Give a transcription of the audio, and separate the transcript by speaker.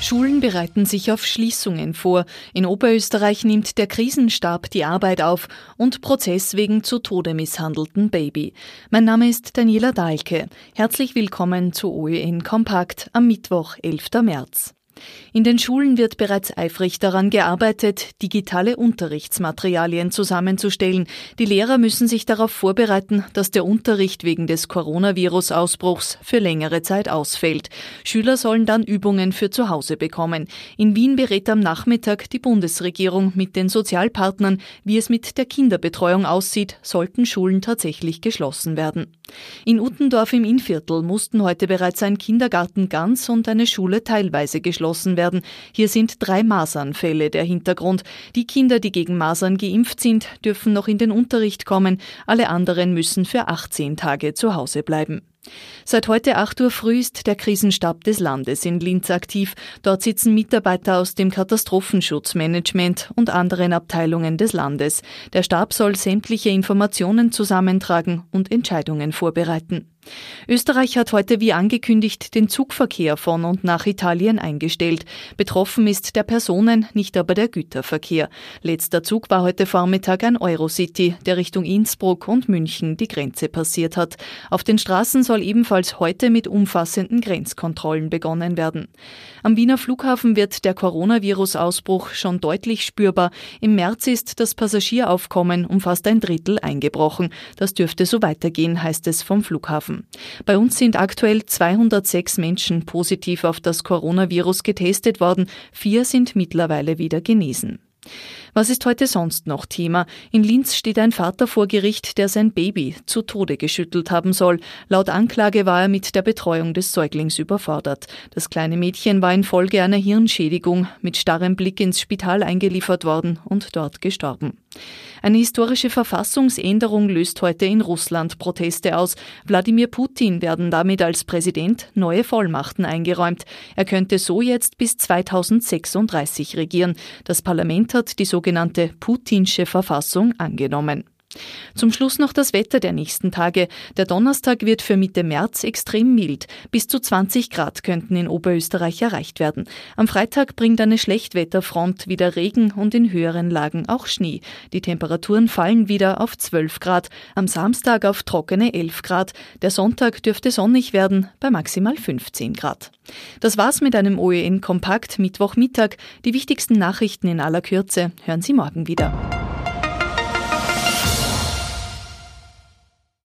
Speaker 1: Schulen bereiten sich auf Schließungen vor. In Oberösterreich nimmt der Krisenstab die Arbeit auf und Prozess wegen zu Tode misshandelten Baby. Mein Name ist Daniela Dahlke. Herzlich willkommen zu OEN Kompakt am Mittwoch, 11. März. In den Schulen wird bereits eifrig daran gearbeitet, digitale Unterrichtsmaterialien zusammenzustellen. Die Lehrer müssen sich darauf vorbereiten, dass der Unterricht wegen des Coronavirus-Ausbruchs für längere Zeit ausfällt. Schüler sollen dann Übungen für zu Hause bekommen. In Wien berät am Nachmittag die Bundesregierung mit den Sozialpartnern, wie es mit der Kinderbetreuung aussieht, sollten Schulen tatsächlich geschlossen werden. In Uttendorf im Innviertel mussten heute bereits ein Kindergarten ganz und eine Schule teilweise geschlossen geschlossen werden. Hier sind drei Masernfälle der Hintergrund. Die Kinder, die gegen Masern geimpft sind, dürfen noch in den Unterricht kommen. Alle anderen müssen für 18 Tage zu Hause bleiben. Seit heute 8 Uhr früh ist der Krisenstab des Landes in Linz aktiv. Dort sitzen Mitarbeiter aus dem Katastrophenschutzmanagement und anderen Abteilungen des Landes. Der Stab soll sämtliche Informationen zusammentragen und Entscheidungen vorbereiten. Österreich hat heute wie angekündigt den Zugverkehr von und nach Italien eingestellt. Betroffen ist der Personen, nicht aber der Güterverkehr. Letzter Zug war heute Vormittag ein Eurocity, der Richtung Innsbruck und München die Grenze passiert hat. Auf den Straßen soll ebenfalls heute mit umfassenden Grenzkontrollen begonnen werden. Am Wiener Flughafen wird der Coronavirus-Ausbruch schon deutlich spürbar. Im März ist das Passagieraufkommen um fast ein Drittel eingebrochen. Das dürfte so weitergehen, heißt es vom Flughafen. Bei uns sind aktuell 206 Menschen positiv auf das Coronavirus getestet worden. Vier sind mittlerweile wieder genesen. Was ist heute sonst noch Thema? In Linz steht ein Vater vor Gericht, der sein Baby zu Tode geschüttelt haben soll. Laut Anklage war er mit der Betreuung des Säuglings überfordert. Das kleine Mädchen war infolge einer Hirnschädigung mit starrem Blick ins Spital eingeliefert worden und dort gestorben. Eine historische Verfassungsänderung löst heute in Russland Proteste aus. Wladimir Putin werden damit als Präsident neue Vollmachten eingeräumt. Er könnte so jetzt bis 2036 regieren. Das Parlament hat die sogenannte Putinsche Verfassung angenommen. Zum Schluss noch das Wetter der nächsten Tage. Der Donnerstag wird für Mitte März extrem mild. Bis zu 20 Grad könnten in Oberösterreich erreicht werden. Am Freitag bringt eine Schlechtwetterfront wieder Regen und in höheren Lagen auch Schnee. Die Temperaturen fallen wieder auf 12 Grad. Am Samstag auf trockene 11 Grad. Der Sonntag dürfte sonnig werden bei maximal 15 Grad. Das war's mit einem OEN Kompakt Mittwochmittag. Die wichtigsten Nachrichten in aller Kürze hören Sie morgen wieder.